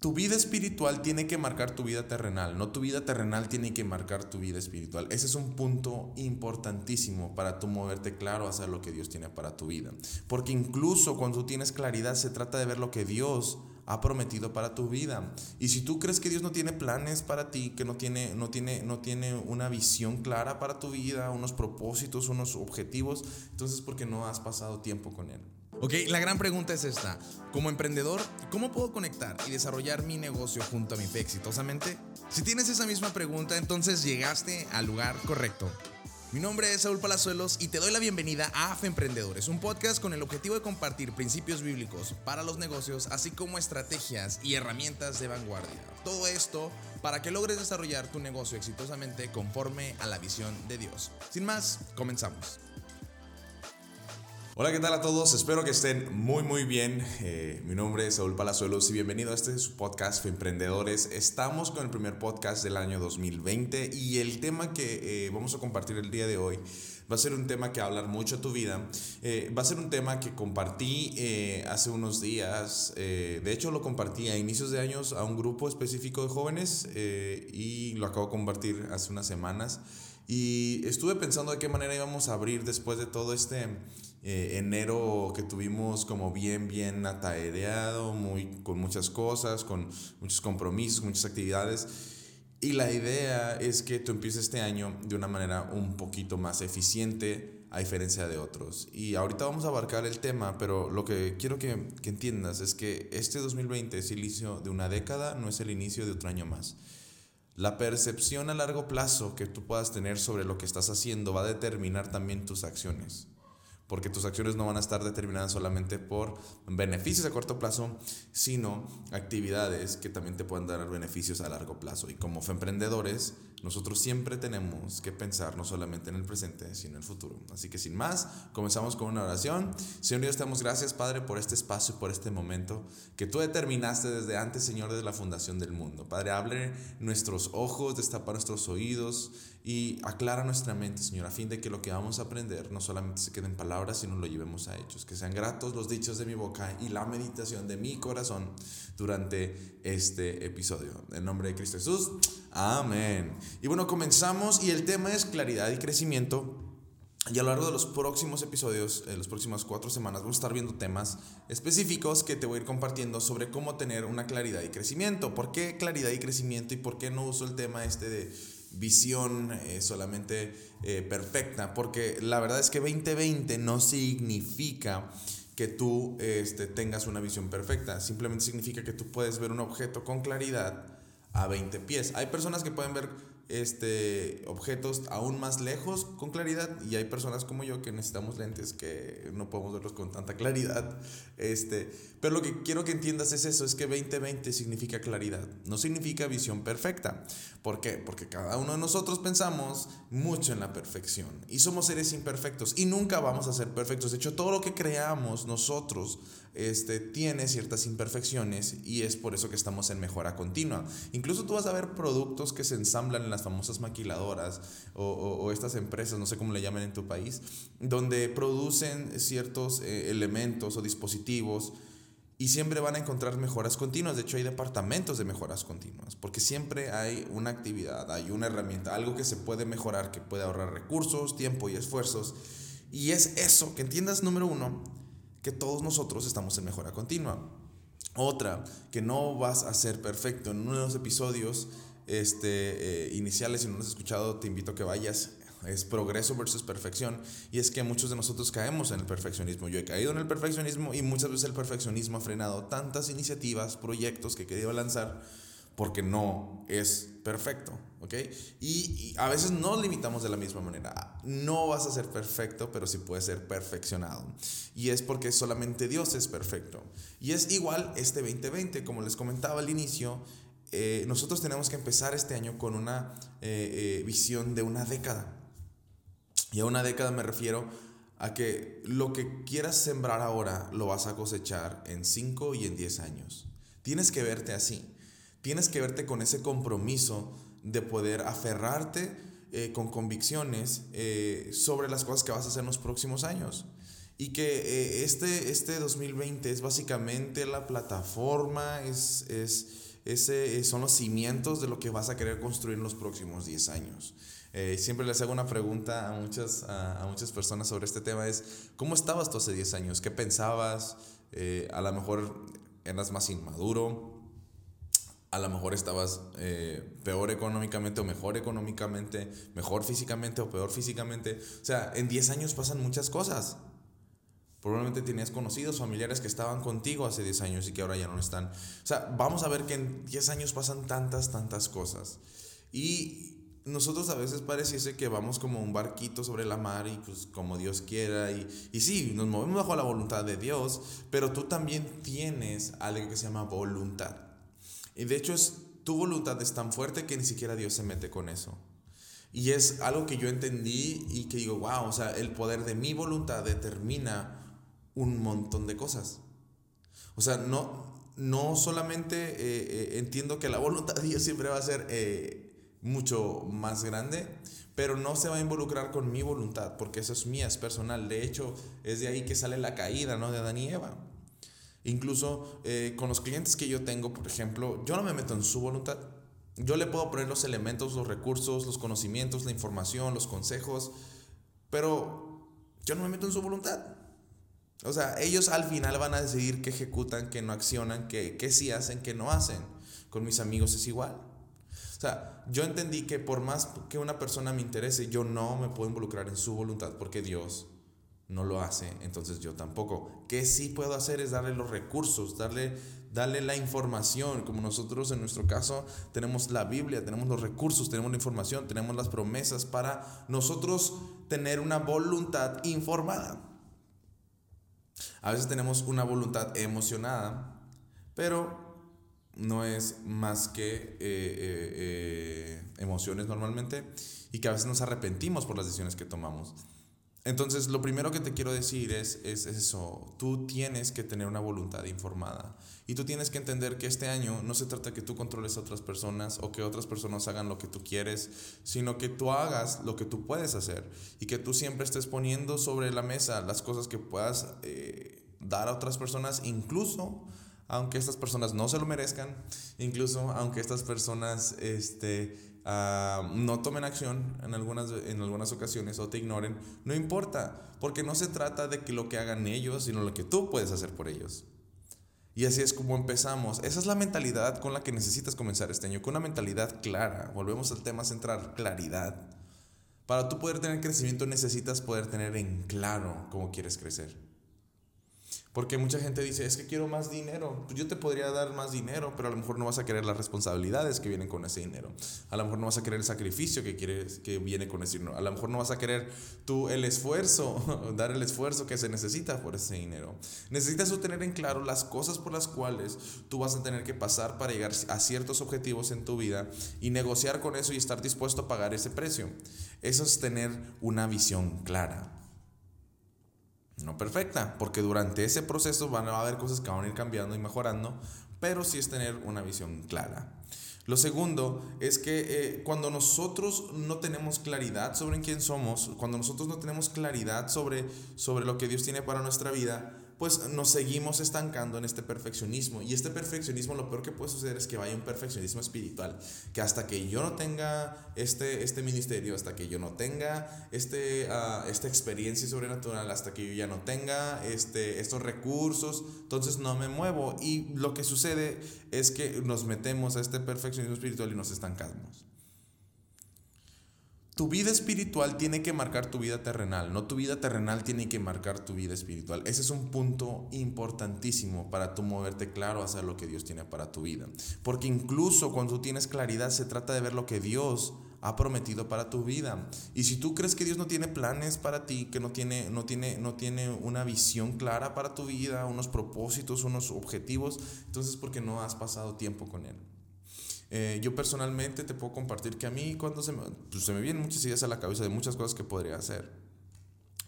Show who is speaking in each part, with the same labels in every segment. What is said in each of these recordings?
Speaker 1: tu vida espiritual tiene que marcar tu vida terrenal, no tu vida terrenal tiene que marcar tu vida espiritual. Ese es un punto importantísimo para tú moverte claro hacia lo que Dios tiene para tu vida. Porque incluso cuando tú tienes claridad se trata de ver lo que Dios ha prometido para tu vida. Y si tú crees que Dios no tiene planes para ti, que no tiene, no tiene, no tiene una visión clara para tu vida, unos propósitos, unos objetivos, entonces porque no has pasado tiempo con Él. Ok, la gran pregunta es esta. Como emprendedor, ¿cómo puedo conectar y desarrollar mi negocio junto a mi fe exitosamente? Si tienes esa misma pregunta, entonces llegaste al lugar correcto. Mi nombre es Saúl Palazuelos y te doy la bienvenida a AFE Emprendedores, un podcast con el objetivo de compartir principios bíblicos para los negocios, así como estrategias y herramientas de vanguardia. Todo esto para que logres desarrollar tu negocio exitosamente conforme a la visión de Dios. Sin más, comenzamos. Hola, ¿qué tal a todos? Espero que estén muy, muy bien. Eh, mi nombre es Saúl Palazuelos y bienvenido a este su podcast Emprendedores. Estamos con el primer podcast del año 2020 y el tema que eh, vamos a compartir el día de hoy va a ser un tema que va a hablar mucho a tu vida. Eh, va a ser un tema que compartí hace unos días. de hecho, lo compartí a inicios de años a un grupo específico de jóvenes y lo acabo de compartir hace unas semanas. Y estuve pensando de qué manera íbamos a abrir después de todo este eh, enero que tuvimos como bien, bien ataereado, muy, con muchas cosas, con muchos compromisos, muchas actividades. Y la idea es que tú empieces este año de una manera un poquito más eficiente a diferencia de otros. Y ahorita vamos a abarcar el tema, pero lo que quiero que, que entiendas es que este 2020 es el inicio de una década, no es el inicio de otro año más. La percepción a largo plazo que tú puedas tener sobre lo que estás haciendo va a determinar también tus acciones porque tus acciones no van a estar determinadas solamente por beneficios a corto plazo, sino actividades que también te pueden dar beneficios a largo plazo. Y como emprendedores, nosotros siempre tenemos que pensar no solamente en el presente, sino en el futuro. Así que sin más, comenzamos con una oración. Señor Dios, te damos gracias, Padre, por este espacio, por este momento que tú determinaste desde antes, Señor, desde la fundación del mundo. Padre, hable nuestros ojos, destapa nuestros oídos y aclara nuestra mente, Señor, a fin de que lo que vamos a aprender no solamente se quede en palabras, sino lo llevemos a hechos. Que sean gratos los dichos de mi boca y la meditación de mi corazón durante este episodio. En nombre de Cristo Jesús. Amén. Y bueno, comenzamos y el tema es claridad y crecimiento. Y a lo largo de los próximos episodios, en las próximas cuatro semanas, vamos a estar viendo temas específicos que te voy a ir compartiendo sobre cómo tener una claridad y crecimiento. ¿Por qué claridad y crecimiento y por qué no uso el tema este de visión eh, solamente eh, perfecta? Porque la verdad es que 2020 no significa que tú este, tengas una visión perfecta. Simplemente significa que tú puedes ver un objeto con claridad a 20 pies. Hay personas que pueden ver este, objetos aún más lejos con claridad y hay personas como yo que necesitamos lentes que no podemos verlos con tanta claridad. Este, pero lo que quiero que entiendas es eso, es que 2020 significa claridad, no significa visión perfecta. ¿Por qué? Porque cada uno de nosotros pensamos mucho en la perfección y somos seres imperfectos y nunca vamos a ser perfectos. De hecho, todo lo que creamos nosotros este, tiene ciertas imperfecciones y es por eso que estamos en mejora continua. Incluso tú vas a ver productos que se ensamblan en las famosas maquiladoras o, estas empresas, no sé cómo le llaman en tu país, donde producen ciertos eh, elementos o dispositivos y siempre van a encontrar mejoras continuas. De hecho, hay departamentos de mejoras continuas, porque siempre hay una actividad, hay una herramienta, algo que se puede mejorar, que puede ahorrar recursos, tiempo y esfuerzos. Y es eso, que entiendas, número uno, que todos nosotros estamos en mejora continua. Otra, que no vas a ser perfecto. En uno de los episodios este, eh, iniciales, si no lo has escuchado, te invito a que vayas. Es progreso versus perfección. Y es que muchos de nosotros caemos en el perfeccionismo. Yo he caído en el perfeccionismo y muchas veces el perfeccionismo ha frenado tantas iniciativas, proyectos que he querido lanzar porque no es perfecto, ¿ok? Y, a veces nos limitamos de la misma manera. No vas a ser perfecto, pero sí puedes ser perfeccionado. Y es porque solamente Dios es perfecto. Y es igual este 2020, como les comentaba al inicio, eh, nosotros tenemos que empezar este año con una eh, eh, visión de una década. Y a una década me refiero a que lo que quieras sembrar ahora lo vas a cosechar en 5 y en 10 años. Tienes que verte así. Tienes que verte con ese compromiso de poder aferrarte eh, con convicciones eh, sobre las cosas que vas a hacer en los próximos años. Y que eh, este, este 2020 es básicamente la plataforma, es, es ese eh, son los cimientos de lo que vas a querer construir en los próximos 10 años. Eh, siempre les hago una pregunta a muchas, a, muchas personas sobre este tema, es, ¿cómo estabas tú hace 10 años? ¿Qué pensabas? A lo mejor eras más inmaduro, a lo mejor estabas peor económicamente o mejor económicamente, mejor físicamente o peor físicamente. O sea, en 10 años pasan muchas cosas. Probablemente tenías conocidos, familiares que estaban contigo hace 10 años y que ahora ya no están. O sea, vamos a ver que en 10 años pasan tantas, tantas cosas. Y nosotros a veces pareciese que vamos como un barquito sobre la mar y pues como Dios quiera. Y, y sí, nos movemos bajo la voluntad de Dios, pero tú también tienes algo que se llama voluntad. Y de hecho es, tu voluntad es tan fuerte que ni siquiera Dios se mete con eso. Y es algo que yo entendí y que digo, wow, o sea, el poder de mi voluntad determina un montón de cosas. O sea, no, no solamente eh, eh, entiendo que la voluntad de Dios siempre va a ser eh, mucho más grande, pero no se va a involucrar con mi voluntad, porque eso es mía, es personal. De hecho, es de ahí que sale la caída ¿no? de Adán y Eva. Incluso con los clientes que yo tengo, por ejemplo, yo no me meto en su voluntad. Yo le puedo poner los elementos, los recursos, los conocimientos, la información, los consejos, pero yo no me meto en su voluntad. O sea, ellos al final van a decidir qué ejecutan, qué no accionan, qué, qué sí hacen, qué no hacen. Con mis amigos es igual. O sea, yo entendí que por más que una persona me interese, yo no me puedo involucrar en su voluntad porque Dios no lo hace, entonces yo tampoco. ¿Qué sí puedo hacer es darle los recursos, darle, darle la información, como nosotros en nuestro caso tenemos la Biblia, tenemos los recursos, tenemos la información, tenemos las promesas para nosotros tener una voluntad informada. A veces tenemos una voluntad emocionada, pero no es más que eh, eh, eh, emociones normalmente y que a veces nos arrepentimos por las decisiones que tomamos. Entonces, lo primero que te quiero decir es, es, eso, tú tienes que tener una voluntad informada. Y tú tienes que entender que este año no se trata que tú controles a otras personas o que otras personas hagan lo que tú quieres, sino que tú hagas lo que tú puedes hacer y que tú siempre estés poniendo sobre la mesa las cosas que puedas eh, dar a otras personas, incluso aunque estas personas no se lo merezcan, incluso aunque estas personas este, Ah, no tomen acción en algunas, en algunas ocasiones o te ignoren, no importa, porque no se trata de que lo que hagan ellos, sino lo que tú puedes hacer por ellos. Y así es como empezamos. Esa es la mentalidad con la que necesitas comenzar este año, con una mentalidad clara. Volvemos al tema central, claridad. Para tú poder tener crecimiento necesitas poder tener en claro cómo quieres crecer. Porque mucha gente dice, es que quiero más dinero. Pues yo te podría dar más dinero, pero a lo mejor no vas a querer las responsabilidades que vienen con ese dinero. A lo mejor no vas a querer el sacrificio que, quieres, que viene con ese dinero. A lo mejor no vas a querer tú el esfuerzo, dar el esfuerzo que se necesita por ese dinero. Necesitas tener en claro las cosas por las cuales tú vas a tener que pasar para llegar a ciertos objetivos en tu vida y negociar con eso y estar dispuesto a pagar ese precio. Eso es tener una visión clara. No perfecta, porque durante ese proceso van a haber cosas que van a ir cambiando y mejorando, pero sí es tener una visión clara. Lo segundo es que eh, cuando nosotros no tenemos claridad sobre quién somos, cuando nosotros no tenemos claridad sobre, sobre lo que Dios tiene para nuestra vida, pues nos seguimos estancando en este perfeccionismo. Y este perfeccionismo, lo peor que puede suceder es que vaya un perfeccionismo espiritual, que hasta que yo no tenga este, este ministerio, hasta que yo no tenga este, uh, esta experiencia sobrenatural, hasta que yo ya no tenga este, estos recursos, entonces no me muevo. Y lo que sucede es que nos metemos a este perfeccionismo espiritual y nos estancamos. Tu vida espiritual tiene que marcar tu vida terrenal, no tu vida terrenal tiene que marcar tu vida espiritual. Ese es un punto importantísimo para tú moverte claro hacia lo que Dios tiene para tu vida. Porque incluso cuando tú tienes claridad se trata de ver lo que Dios ha prometido para tu vida. Y si tú crees que Dios no tiene planes para ti, que no tiene, no tiene, no tiene una visión clara para tu vida, unos propósitos, unos objetivos, entonces porque no has pasado tiempo con Él. Eh, yo personalmente te puedo compartir que a mí cuando se me, pues se me vienen muchas ideas a la cabeza de muchas cosas que podría hacer.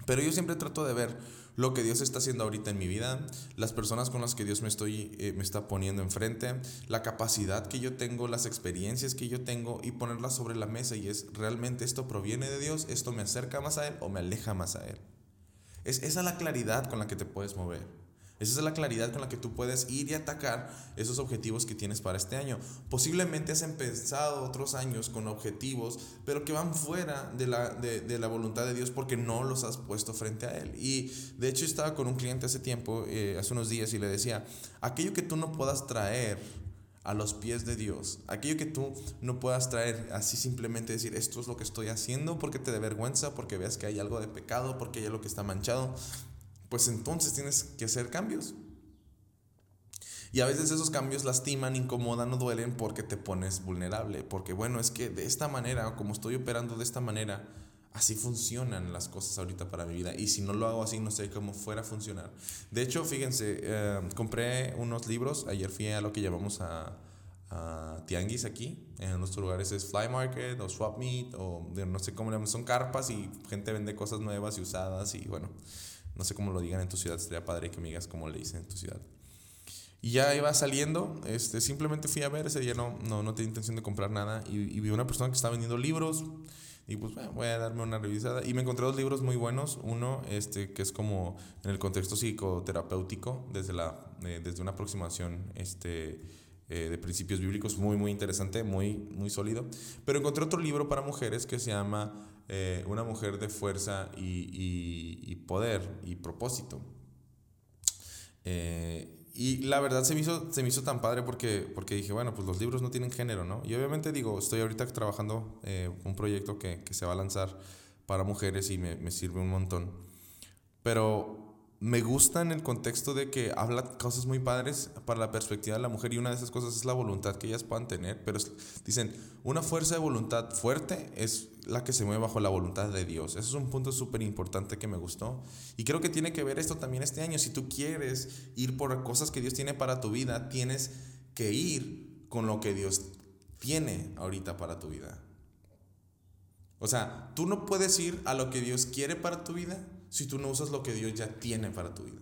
Speaker 1: Pero yo siempre trato de ver lo que Dios está haciendo ahorita en mi vida, las personas con las que Dios me, estoy, eh, me está poniendo enfrente, la capacidad que yo tengo, las experiencias que yo tengo y ponerlas sobre la mesa y es realmente esto proviene de Dios, esto me acerca más a Él o me aleja más a Él. Es esa la claridad con la que te puedes mover. Esa es la claridad con la que tú puedes ir y atacar esos objetivos que tienes para este año. Posiblemente has empezado otros años con objetivos, pero que van fuera de la, de, la voluntad de Dios porque no los has puesto frente a Él. Y de hecho estaba con un cliente hace tiempo, eh, hace unos días, y le decía, aquello que tú no puedas traer a los pies de Dios. Aquello que tú no puedas traer así simplemente decir, esto es lo que estoy haciendo porque te da vergüenza, porque veas que hay algo de pecado, porque hay algo que está manchado pues entonces tienes que hacer cambios. Y a veces esos cambios lastiman, incomodan o duelen porque te pones vulnerable. Porque bueno, es que de esta manera, como estoy operando de esta manera, así funcionan las cosas ahorita para mi vida. Y si no lo hago así, no sé cómo fuera a funcionar. De hecho, fíjense, eh, compré unos libros. Ayer fui a lo que llamamos a, a tianguis aquí. En nuestros lugares es Fly Market o Swap Meet o no sé cómo le llaman. Son carpas y gente vende cosas nuevas y usadas y bueno. No sé cómo lo digan en tu ciudad, sería padre que me digas cómo le dicen en tu ciudad. Y ya iba saliendo, este, simplemente fui a ver, ese día no, no, no tenía intención de comprar nada y, vi una persona que estaba vendiendo libros y pues voy a darme una revisada. Y me encontré dos libros muy buenos, uno este, que es como en el contexto psicoterapéutico, desde, la, eh, desde una aproximación este, eh, de principios bíblicos, muy, muy interesante, muy, muy sólido. Pero encontré otro libro para mujeres que se llama eh, Una mujer de fuerza y, poder y propósito. Eh, y la verdad se me hizo, se me hizo tan padre porque, porque dije, bueno, pues los libros no tienen género, ¿no? Y obviamente digo, estoy ahorita trabajando un proyecto que, que, se va a lanzar para mujeres y me, me sirve un montón. Pero me gusta en el contexto de que habla cosas muy padres para la perspectiva de la mujer y una de esas cosas es la voluntad que ellas puedan tener, pero dicen, una fuerza de voluntad fuerte es la que se mueve bajo la voluntad de Dios. Eso es un punto súper importante que me gustó. Y creo que tiene que ver esto también este año. Si tú quieres ir por cosas que Dios tiene para tu vida, tienes que ir con lo que Dios tiene ahorita para tu vida. O sea, tú no puedes ir a lo que Dios quiere para tu vida si tú no usas lo que Dios ya tiene para tu vida.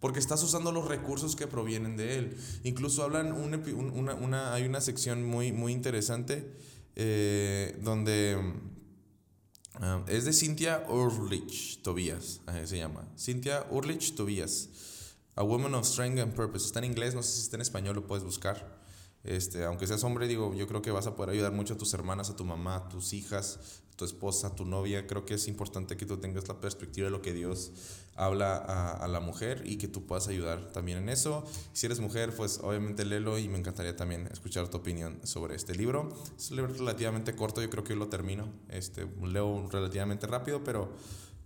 Speaker 1: Porque estás usando los recursos que provienen de Él. Incluso hablan, una, una, hay una sección muy, muy interesante eh, donde ah, es de Cynthia Urlich Tobias, se llama. Cynthia Urlich Tobias, A Woman of Strength and Purpose. Está en inglés, no sé si está en español, lo puedes buscar. Este, aunque seas hombre, digo, yo creo que vas a poder ayudar mucho a tus hermanas, a tu mamá, a tus hijas, tu esposa, tu novia. Creo que es importante que tú tengas la perspectiva de lo que Dios habla a, la mujer y que tú puedas ayudar también en eso. Si eres mujer, pues obviamente léelo y me encantaría también escuchar tu opinión sobre este libro. Es un libro relativamente corto, yo creo que lo termino. Este, leo relativamente rápido, pero,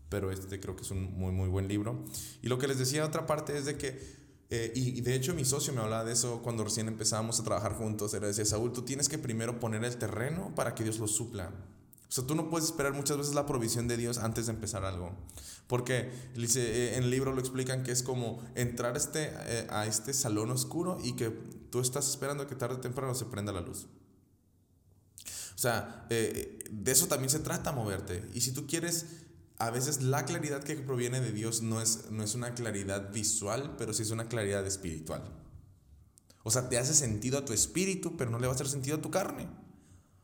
Speaker 1: pero este creo que es un muy, muy buen libro. Y lo que les decía, otra parte es de que eh, y, de hecho mi socio me hablaba de eso cuando recién empezábamos a trabajar juntos. Era decía, Saúl, tú tienes que primero poner el terreno para que Dios lo supla. O sea, tú no puedes esperar muchas veces la provisión de Dios antes de empezar algo. Porque eh, en el libro lo explican que es como entrar este, eh, a este salón oscuro y que tú estás esperando que tarde o temprano se prenda la luz. O sea, de eso también se trata moverte. Y si tú quieres a veces la claridad que proviene de Dios no es, no es una claridad visual, pero sí es una claridad espiritual. O sea, te hace sentido a tu espíritu, pero no le va a hacer sentido a tu carne.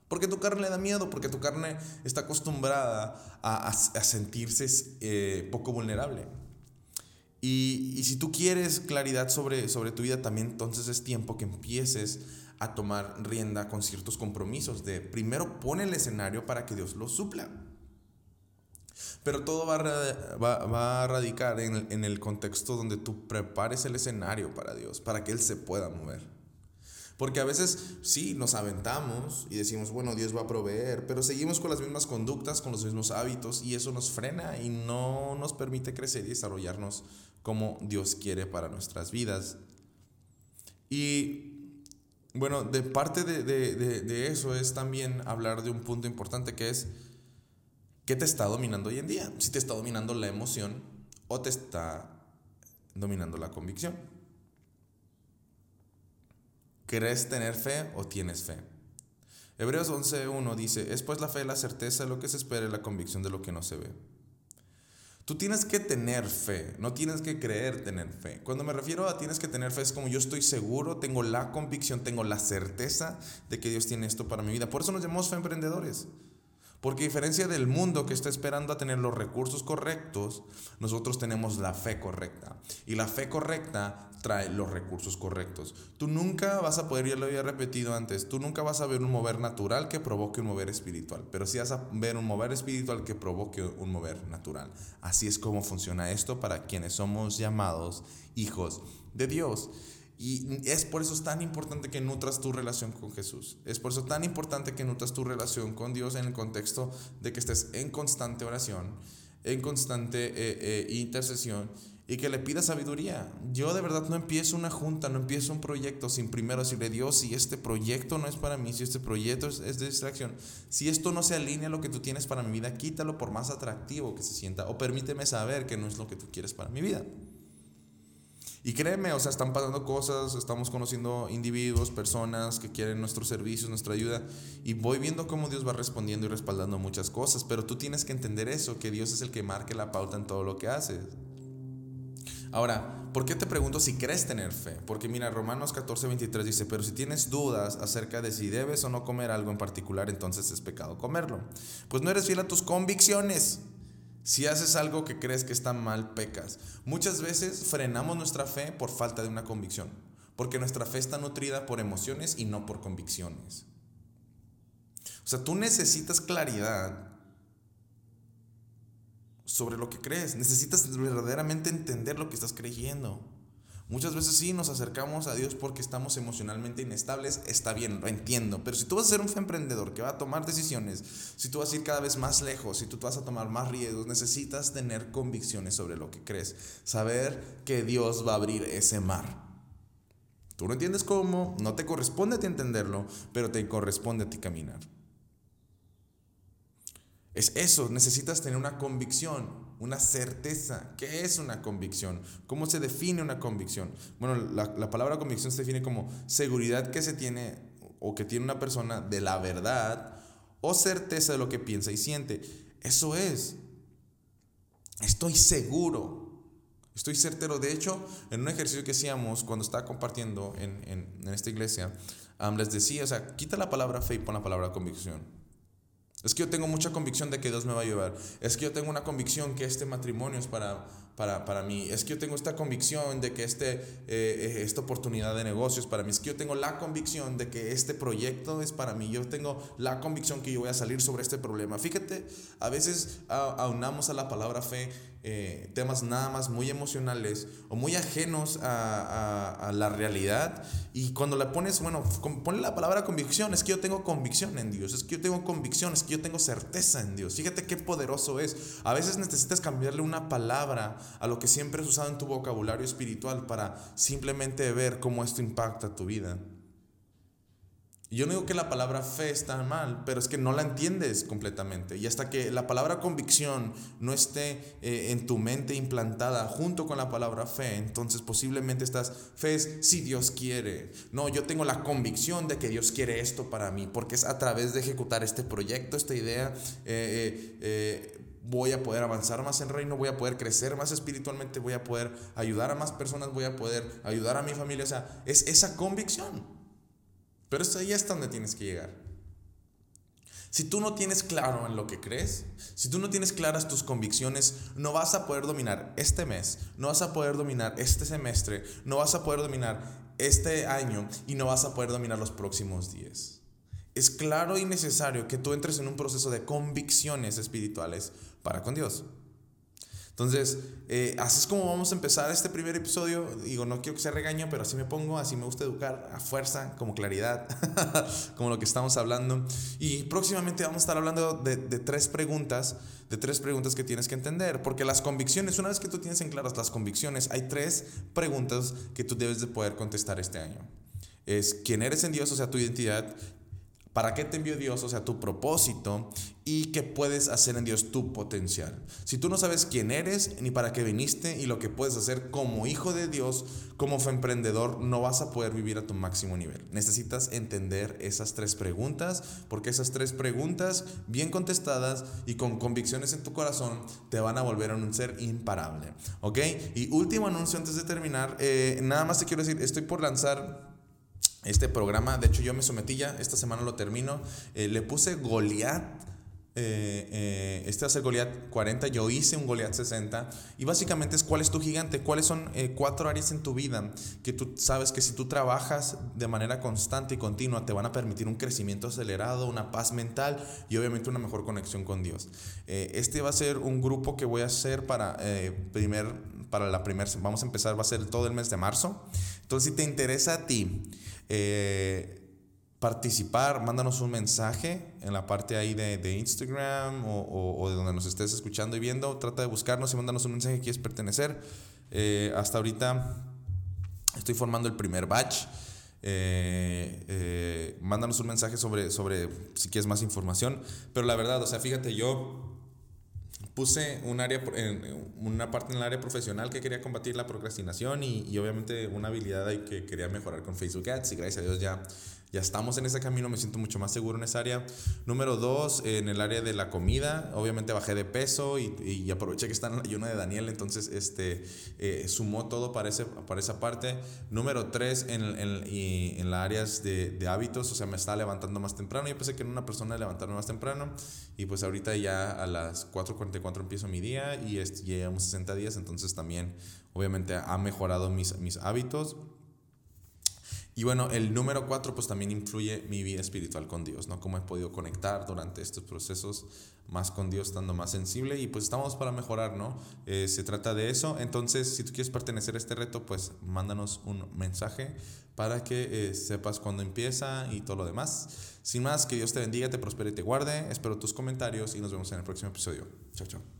Speaker 1: Porque tu carne le da miedo, porque tu carne está acostumbrada a, sentirse eh, poco vulnerable. Y, y, si tú quieres claridad sobre, sobre tu vida, también entonces es tiempo que empieces a tomar rienda con ciertos compromisos de primero pone el escenario para que Dios lo supla. Pero todo va a, va, a radicar en el, en el contexto donde tú prepares el escenario para Dios, para que Él se pueda mover. Porque a veces sí, nos aventamos y decimos, bueno, Dios va a proveer, pero seguimos con las mismas conductas, con los mismos hábitos y eso nos frena y no nos permite crecer y desarrollarnos como Dios quiere para nuestras vidas. Y bueno, de parte de, de, de, de eso es también hablar de un punto importante que es ¿Qué te está dominando hoy en día? Si te está dominando la emoción o te está dominando la convicción. ¿Crees tener fe o tienes fe? Hebreos 11.1 dice, es pues la fe la certeza de lo que se espera y la convicción de lo que no se ve. Tú tienes que tener fe, no tienes que creer tener fe. Cuando me refiero a tienes que tener fe es como yo estoy seguro, tengo la convicción, tengo la certeza de que Dios tiene esto para mi vida. Por eso nos llamamos fe emprendedores. Porque a diferencia del mundo que está esperando a tener los recursos correctos, nosotros tenemos la fe correcta. Y la fe correcta trae los recursos correctos. Tú nunca vas a poder, ya lo había repetido antes, tú nunca vas a ver un mover natural que provoque un mover espiritual, pero sí vas a ver un mover espiritual que provoque un mover natural. Así es como funciona esto para quienes somos llamados hijos de Dios. Y es por eso tan importante que nutras tu relación con Jesús. Es por eso tan importante que nutras tu relación con Dios en el contexto de que estés en constante oración, en constante eh, eh, intercesión y que le pida sabiduría. Yo de verdad no empiezo una junta, no empiezo un proyecto sin primero decirle, Dios, si este proyecto no es para mí, si este proyecto es, de distracción, si esto no se alinea a lo que tú tienes para mi vida, quítalo por más atractivo que se sienta o permíteme saber que no es lo que tú quieres para mi vida. Y créeme, o sea, están pasando cosas, estamos conociendo individuos, personas que quieren nuestros servicios, nuestra ayuda, y voy viendo cómo Dios va respondiendo y respaldando muchas cosas, pero tú tienes que entender eso, que Dios es el que marque la pauta en todo lo que haces. Ahora, ¿por qué te pregunto si crees tener fe? Porque mira, Romanos 14, 23 dice, pero si tienes dudas acerca de si debes o no comer algo en particular, entonces es pecado comerlo. Pues no eres fiel a tus convicciones. Si haces algo que crees que está mal, pecas. Muchas veces frenamos nuestra fe por falta de una convicción, porque nuestra fe está nutrida por emociones y no por convicciones. O sea, tú necesitas claridad sobre lo que crees. Necesitas verdaderamente entender lo que estás creyendo. Muchas veces sí nos acercamos a Dios porque estamos emocionalmente inestables, está bien, lo entiendo, pero si tú vas a ser un emprendedor que va a tomar decisiones, si tú vas a ir cada vez más lejos, si tú vas a tomar más riesgos, necesitas tener convicciones sobre lo que crees, saber que Dios va a abrir ese mar. Tú no entiendes cómo, no te corresponde a ti entenderlo, pero te corresponde a ti caminar. Es eso, necesitas tener una convicción, una certeza. ¿Qué es una convicción? ¿Cómo se define una convicción? Bueno, la, palabra convicción se define como seguridad que se tiene o que tiene una persona de la verdad o certeza de lo que piensa y siente. Eso es. Estoy seguro. Estoy certero. De hecho, en un ejercicio que hacíamos cuando estaba compartiendo en, en, esta iglesia, les decía, o sea, quita la palabra fe y pon la palabra convicción. Es que yo tengo mucha convicción de que Dios me va a ayudar. Es que yo tengo una convicción que este matrimonio es para, para, para mí. Es que yo tengo esta convicción de que este, eh, eh, esta oportunidad de negocio es para mí. Es que yo tengo la convicción de que este proyecto es para mí. Yo tengo la convicción que yo voy a salir sobre este problema. Fíjate, a veces aunamos a la palabra fe eh, temas nada más muy emocionales o muy ajenos a, la realidad. Y cuando le pones, bueno, ponle la palabra convicción, es que yo tengo convicción en Dios, es que yo tengo convicción, es que yo tengo certeza en Dios. Fíjate qué poderoso es. A veces necesitas cambiarle una palabra a lo que siempre has usado en tu vocabulario espiritual para simplemente ver cómo esto impacta tu vida. Yo no digo que la palabra fe está mal, pero es que no la entiendes completamente. Y hasta que la palabra convicción no esté eh, en tu mente implantada junto con la palabra fe, entonces posiblemente estás, fe es si Dios quiere. No, yo tengo la convicción de que Dios quiere esto para mí, porque es a través de ejecutar este proyecto, esta idea, eh, eh, voy a poder avanzar más en reino, voy a poder crecer más espiritualmente, voy a poder ayudar a más personas, voy a poder ayudar a mi familia. O sea, es esa convicción. Pero eso ahí es donde tienes que llegar. Si tú no tienes claro en lo que crees, si tú no tienes claras tus convicciones, no vas a poder dominar este mes, no vas a poder dominar este semestre, no vas a poder dominar este año y no vas a poder dominar los próximos días. Es claro y necesario que tú entres en un proceso de convicciones espirituales para con Dios. Entonces, eh, así es como vamos a empezar este primer episodio. Digo, no quiero que sea regaño, pero así me pongo, así me gusta educar a fuerza, como claridad, como lo que estamos hablando. Y próximamente vamos a estar hablando de, de, tres preguntas, de tres preguntas que tienes que entender, porque las convicciones, una vez que tú tienes en claras las convicciones, hay tres preguntas que tú debes de poder contestar este año. Es quién eres en Dios, o sea, tu identidad, ¿Para qué te envió Dios? O sea, tu propósito y qué puedes hacer en Dios, tu potencial. Si tú no sabes quién eres ni para qué viniste y lo que puedes hacer como hijo de Dios, como emprendedor, no vas a poder vivir a tu máximo nivel. Necesitas entender esas tres preguntas porque esas tres preguntas bien contestadas y con convicciones en tu corazón te van a volver a un ser imparable. ¿Ok? Y último anuncio antes de terminar, eh, nada más te quiero decir, estoy por lanzar este programa. De hecho, yo me sometí ya, esta semana lo termino. Eh, le puse Goliat eh, eh, este a ser Goliath 40, yo hice un Goliath 60 y básicamente es cuál es tu gigante, cuáles son eh, cuatro áreas en tu vida que tú sabes que si tú trabajas de manera constante y continua te van a permitir un crecimiento acelerado, una paz mental y obviamente una mejor conexión con Dios. este va a ser un grupo que voy a hacer para, primer, para la primera, vamos a empezar, va a ser todo el mes de marzo. Entonces si te interesa a ti, participar, mándanos un mensaje en la parte ahí de, Instagram o, de donde nos estés escuchando y viendo. Trata de buscarnos y mándanos un mensaje que quieres pertenecer. Eh, hasta ahorita estoy formando el primer batch. Eh, eh, mándanos un mensaje sobre, sobre si quieres más información. Pero la verdad, o sea, fíjate, yo puse un área, una parte en el área profesional que quería combatir la procrastinación y, y obviamente una habilidad ahí que quería mejorar con Facebook Ads y gracias a Dios ya ya estamos en ese camino, me siento mucho más seguro en esa área. Número dos, en el área de la comida, obviamente bajé de peso y, y aproveché que está en la ayuno de Daniel, entonces este, eh, sumó todo para, ese, para esa parte. Número tres, en, en, en las áreas de, de, hábitos, o sea, me estaba levantando más temprano. Yo pensé que era una persona de levantarme más temprano y pues ahorita ya a las 4.44 empiezo mi día y llevamos 60 días, entonces también obviamente ha mejorado mis, mis hábitos. Y bueno, el número cuatro pues también influye mi vida espiritual con Dios, ¿no? Cómo he podido conectar durante estos procesos más con Dios, estando más sensible y pues estamos para mejorar, ¿no? Eh, se trata de eso. Entonces, si tú quieres pertenecer a este reto, pues mándanos un mensaje para que eh, sepas cuándo empieza y todo lo demás. Sin más, que Dios te bendiga, te prospere y te guarde. Espero tus comentarios y nos vemos en el próximo episodio. Chao, chao.